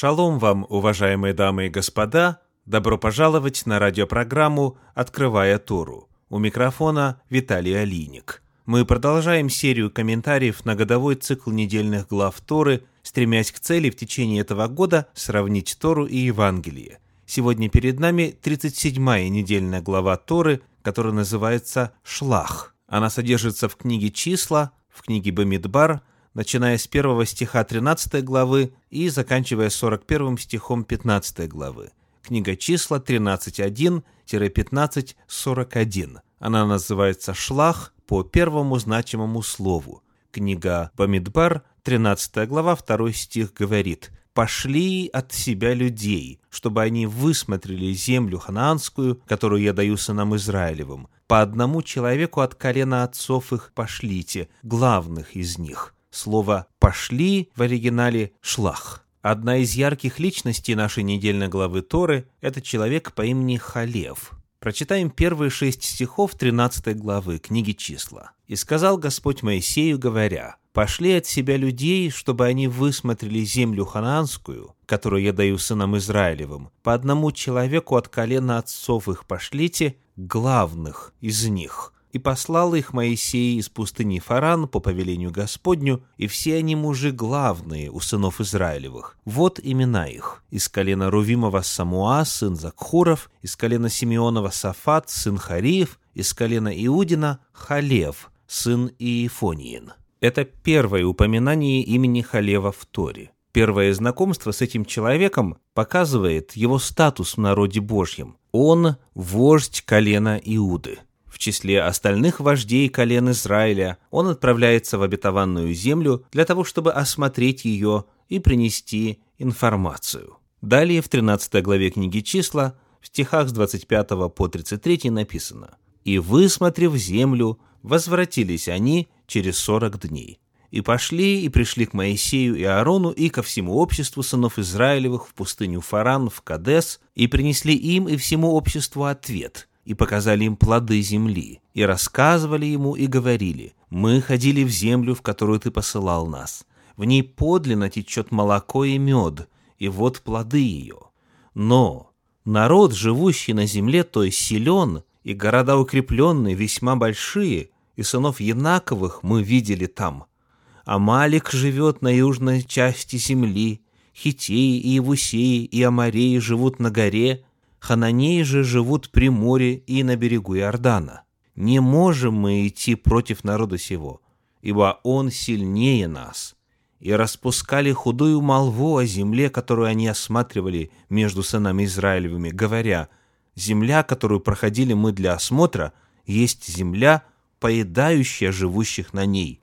Шалом вам, уважаемые дамы и господа! Добро пожаловать на радиопрограмму «Открывая Тору». У микрофона Виталий Алиник. Мы продолжаем серию комментариев на годовой цикл недельных глав Торы, стремясь к цели в течение этого года сравнить Тору и Евангелие. Сегодня перед нами 37-я недельная глава Торы, которая называется «Шлах». Она содержится в книге «Числа», в книге «Бамидбар», начиная с первого стиха 13 главы и заканчивая 41 стихом 15 главы. Книга числа 13.1-15.41. Она называется «Шлах» по первому значимому слову. Книга Бамидбар, 13 глава, 2 стих говорит «Пошли от себя людей, чтобы они высмотрели землю ханаанскую, которую я даю сынам Израилевым. По одному человеку от колена отцов их пошлите, главных из них». Слово «пошли» в оригинале «шлах». Одна из ярких личностей нашей недельной главы Торы – это человек по имени Халев. Прочитаем первые шесть стихов 13 главы книги «Числа». «И сказал Господь Моисею, говоря, «Пошли от себя людей, чтобы они высмотрели землю ханаанскую, которую я даю сынам Израилевым. По одному человеку от колена отцов их пошлите, главных из них, и послал их Моисей из пустыни Фаран по повелению Господню, и все они мужи главные у сынов Израилевых. Вот имена их. Из колена Рувимова Самуа, сын Закхуров, из колена Симеонова Сафат, сын Хариев, из колена Иудина Халев, сын Иефониин. Это первое упоминание имени Халева в Торе. Первое знакомство с этим человеком показывает его статус в народе Божьем. Он – вождь колена Иуды. В числе остальных вождей колен Израиля он отправляется в обетованную землю для того, чтобы осмотреть ее и принести информацию. Далее в 13 главе книги «Числа» в стихах с 25 по 33 написано «И, высмотрев землю, возвратились они через сорок дней. И пошли, и пришли к Моисею и Аарону, и ко всему обществу сынов Израилевых в пустыню Фаран, в Кадес, и принесли им и всему обществу ответ, и показали им плоды земли, и рассказывали ему и говорили, «Мы ходили в землю, в которую ты посылал нас. В ней подлинно течет молоко и мед, и вот плоды ее. Но народ, живущий на земле, то есть силен, и города укрепленные, весьма большие, и сынов Янаковых мы видели там. Амалик живет на южной части земли, Хитеи и Евусеи и Амареи живут на горе, Хананеи же живут при море и на берегу Иордана. Не можем мы идти против народа сего, ибо он сильнее нас. И распускали худую молву о земле, которую они осматривали между сынами Израилевыми, говоря, «Земля, которую проходили мы для осмотра, есть земля, поедающая живущих на ней.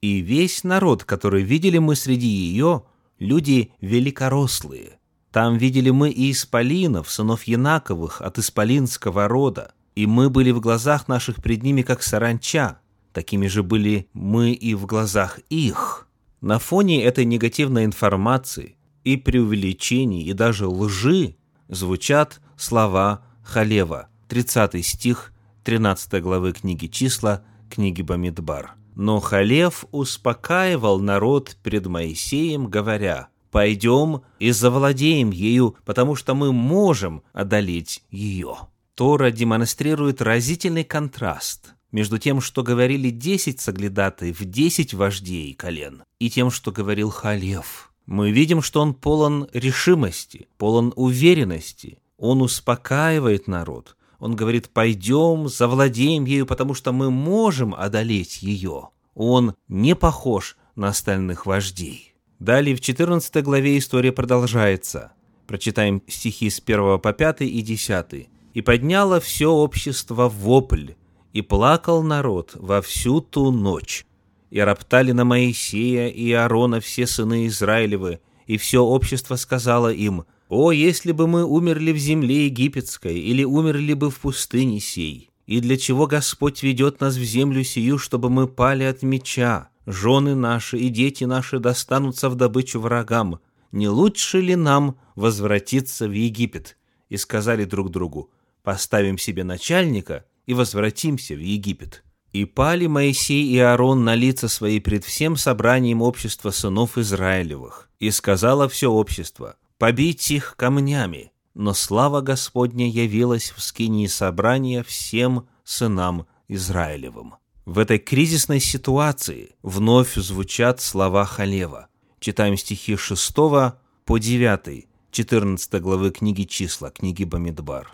И весь народ, который видели мы среди ее, люди великорослые, там видели мы и исполинов, сынов Янаковых, от исполинского рода, и мы были в глазах наших пред ними, как саранча. Такими же были мы и в глазах их. На фоне этой негативной информации и преувеличений, и даже лжи звучат слова Халева, 30 стих 13 главы книги «Числа», книги Бамидбар. Но Халев успокаивал народ перед Моисеем, говоря – пойдем и завладеем ею, потому что мы можем одолеть ее. Тора демонстрирует разительный контраст между тем, что говорили десять соглядатаев, десять вождей колен, и тем, что говорил Халев. Мы видим, что он полон решимости, полон уверенности. Он успокаивает народ. Он говорит, пойдем, завладеем ею, потому что мы можем одолеть ее. Он не похож на остальных вождей. Далее в 14 главе история продолжается. Прочитаем стихи с 1 по 5 и 10. «И подняло все общество вопль, и плакал народ во всю ту ночь. И роптали на Моисея и Аарона все сыны Израилевы, и все общество сказало им, «О, если бы мы умерли в земле египетской, или умерли бы в пустыне сей! И для чего Господь ведет нас в землю сию, чтобы мы пали от меча?» Жены наши и дети наши достанутся в добычу врагам. Не лучше ли нам возвратиться в Египет?» И сказали друг другу, «Поставим себе начальника и возвратимся в Египет». И пали Моисей и Аарон на лица свои пред всем собранием общества сынов Израилевых. И сказала все общество, побить их камнями. Но слава Господня явилась в скинии собрания всем сынам Израилевым. В этой кризисной ситуации вновь звучат слова Халева. Читаем стихи 6 по 9, 14 главы книги «Числа», книги Бамидбар.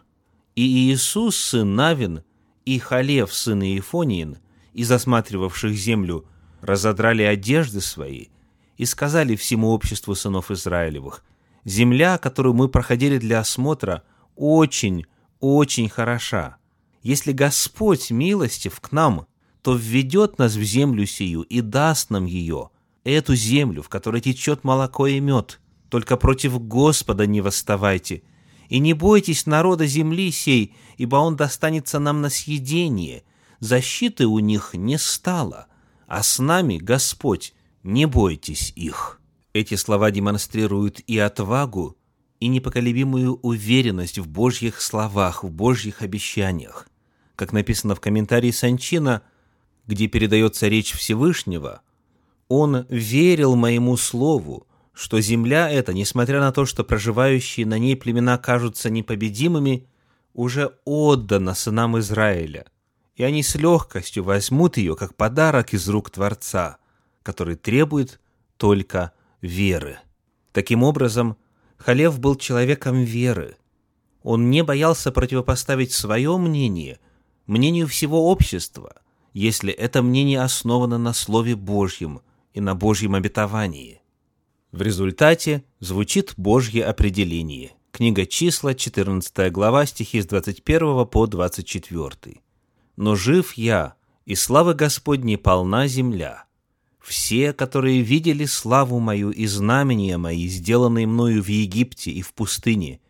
«И Иисус, сын Навин, и Халев, сын Иефониин, и засматривавших землю, разодрали одежды свои и сказали всему обществу сынов Израилевых, «Земля, которую мы проходили для осмотра, очень, очень хороша. Если Господь милостив к нам, то введет нас в землю сию и даст нам ее, эту землю, в которой течет молоко и мед. Только против Господа не восставайте, и не бойтесь народа земли сей, ибо он достанется нам на съедение. Защиты у них не стало, а с нами Господь, не бойтесь их». Эти слова демонстрируют и отвагу, и непоколебимую уверенность в Божьих словах, в Божьих обещаниях. Как написано в комментарии Санчина, где передается речь Всевышнего, «Он верил моему слову, что земля эта, несмотря на то, что проживающие на ней племена кажутся непобедимыми, уже отдана сынам Израиля, и они с легкостью возьмут ее как подарок из рук Творца, который требует только веры. Таким образом, Халев был человеком веры. Он не боялся противопоставить свое мнение мнению всего общества, если это мнение основано на Слове Божьем и на Божьем обетовании. В результате звучит Божье определение. Книга числа, 14 глава, стихи с 21 по 24. «Но жив я, и славы Господней полна земля. Все, которые видели славу мою и знамения мои, сделанные мною в Египте и в пустыне,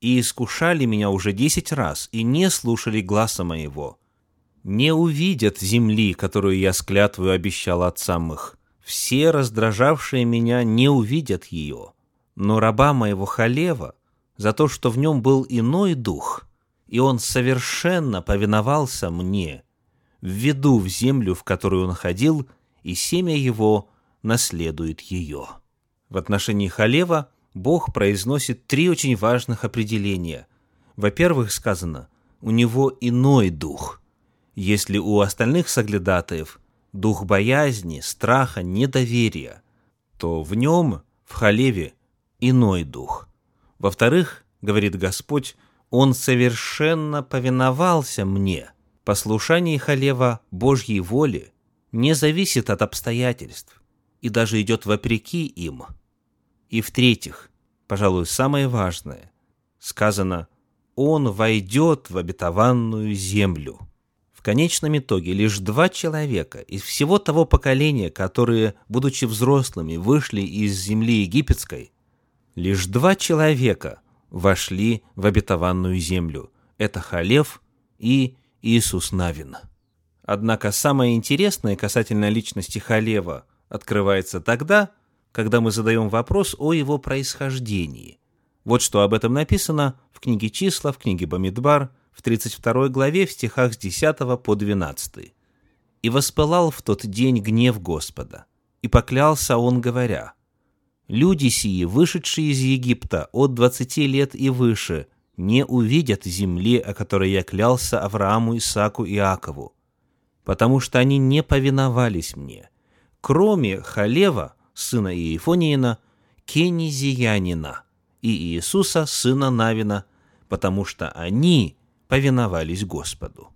и искушали меня уже десять раз, и не слушали гласа моего, не увидят земли, которую я с клятвою обещал отцам их, все раздражавшие меня не увидят ее, но раба моего Халева за то, что в нем был иной дух, и он совершенно повиновался мне, введу в землю, в которую он ходил, и семя его наследует ее». В отношении Халева Бог произносит три очень важных определения. Во-первых, сказано, у него иной дух. Если у остальных соглядатаев дух боязни, страха, недоверия, то в нем, в Халеве, иной дух. Во-вторых, говорит Господь, он совершенно повиновался мне. Послушание Халева Божьей воле не зависит от обстоятельств и даже идет вопреки им. И в-третьих, пожалуй, самое важное, сказано «Он войдет в обетованную землю» конечном итоге лишь два человека из всего того поколения, которые, будучи взрослыми, вышли из земли египетской, лишь два человека вошли в обетованную землю. Это Халев и Иисус Навин. Однако самое интересное касательно личности Халева открывается тогда, когда мы задаем вопрос о его происхождении. Вот что об этом написано в книге «Числа», в книге «Бамидбар», в 32 главе в стихах с 10 по 12. «И воспылал в тот день гнев Господа, и поклялся он, говоря, «Люди сии, вышедшие из Египта от двадцати лет и выше, не увидят земли, о которой я клялся Аврааму, Исааку и Иакову, потому что они не повиновались мне, кроме Халева, сына Иефониина, Кенизиянина и Иисуса, сына Навина, потому что они повиновались Господу.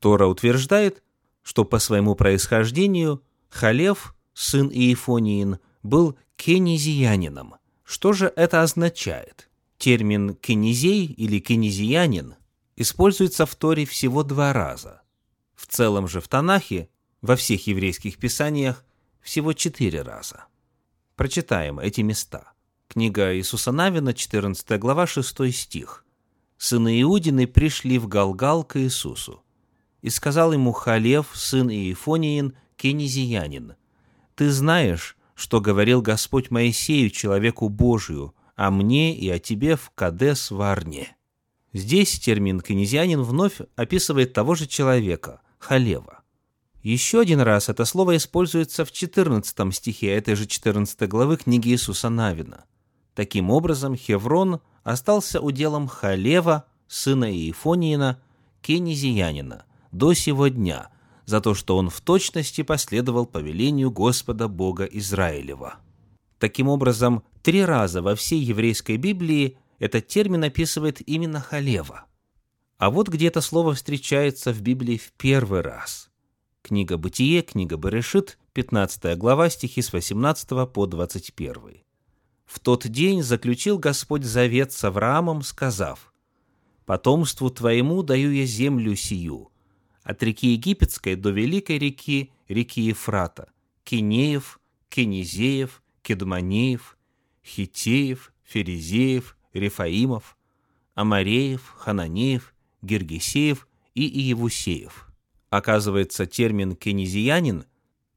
Тора утверждает, что по своему происхождению Халев, сын Иефониин, был кенизиянином. Что же это означает? Термин «кенизей» или «кенизиянин» используется в Торе всего два раза. В целом же в Танахе, во всех еврейских писаниях, всего четыре раза. Прочитаем эти места. Книга Иисуса Навина, 14 глава, 6 стих сыны Иудины пришли в Галгал к Иисусу. И сказал ему Халев, сын Иефониин, кенизиянин, «Ты знаешь, что говорил Господь Моисею, человеку Божию, о мне и о тебе в Кадес Варне». Здесь термин «кенизианин» вновь описывает того же человека, Халева. Еще один раз это слово используется в 14 стихе этой же 14 главы книги Иисуса Навина. Таким образом, Хеврон остался уделом Халева, сына Иефониина, кенезиянина, до сего дня, за то, что он в точности последовал повелению Господа Бога Израилева. Таким образом, три раза во всей еврейской Библии этот термин описывает именно Халева. А вот где это слово встречается в Библии в первый раз. Книга Бытие, книга Берешит, 15 глава, стихи с 18 по 21. «В тот день заключил Господь завет с Авраамом, сказав, «Потомству твоему даю я землю сию, от реки Египетской до великой реки, реки Ефрата, Кинеев, Кенезеев, Кедманеев, Хитеев, Ферезеев, Рефаимов, Амареев, Хананеев, Гергесеев и Иевусеев. Оказывается, термин «кенезиянин»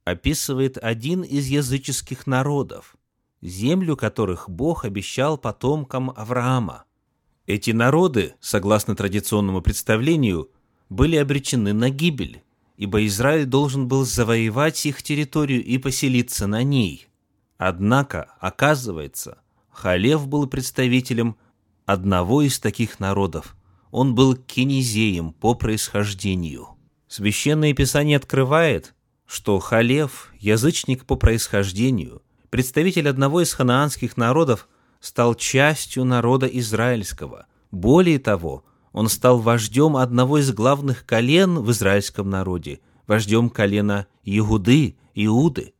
описывает один из языческих народов, землю которых Бог обещал потомкам Авраама. Эти народы, согласно традиционному представлению, были обречены на гибель, ибо Израиль должен был завоевать их территорию и поселиться на ней. Однако, оказывается, Халев был представителем одного из таких народов. Он был кинезеем по происхождению. Священное Писание открывает, что Халев, язычник по происхождению, представитель одного из ханаанских народов, стал частью народа израильского. Более того, он стал вождем одного из главных колен в израильском народе, вождем колена Иуды, Иуды.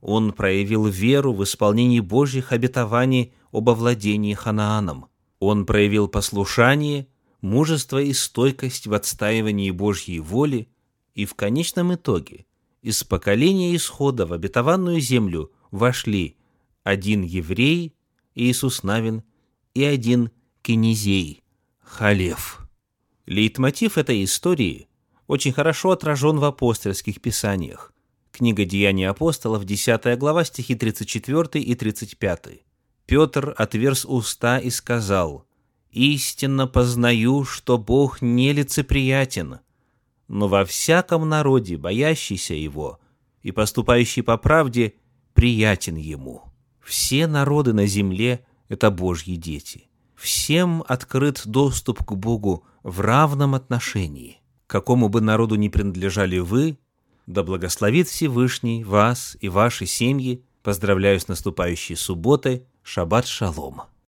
Он проявил веру в исполнении Божьих обетований об овладении Ханааном. Он проявил послушание, мужество и стойкость в отстаивании Божьей воли, и в конечном итоге из поколения исхода в обетованную землю вошли один еврей, Иисус Навин, и один кенезей, Халев. Лейтмотив этой истории очень хорошо отражен в апостольских писаниях. Книга «Деяния апостолов», 10 глава, стихи 34 и 35. Петр отверз уста и сказал, «Истинно познаю, что Бог нелицеприятен, но во всяком народе, боящийся Его и поступающий по правде, приятен Ему. Все народы на земле – это Божьи дети. Всем открыт доступ к Богу в равном отношении. Какому бы народу ни принадлежали вы, да благословит Всевышний вас и ваши семьи. Поздравляю с наступающей субботой. Шаббат шалом.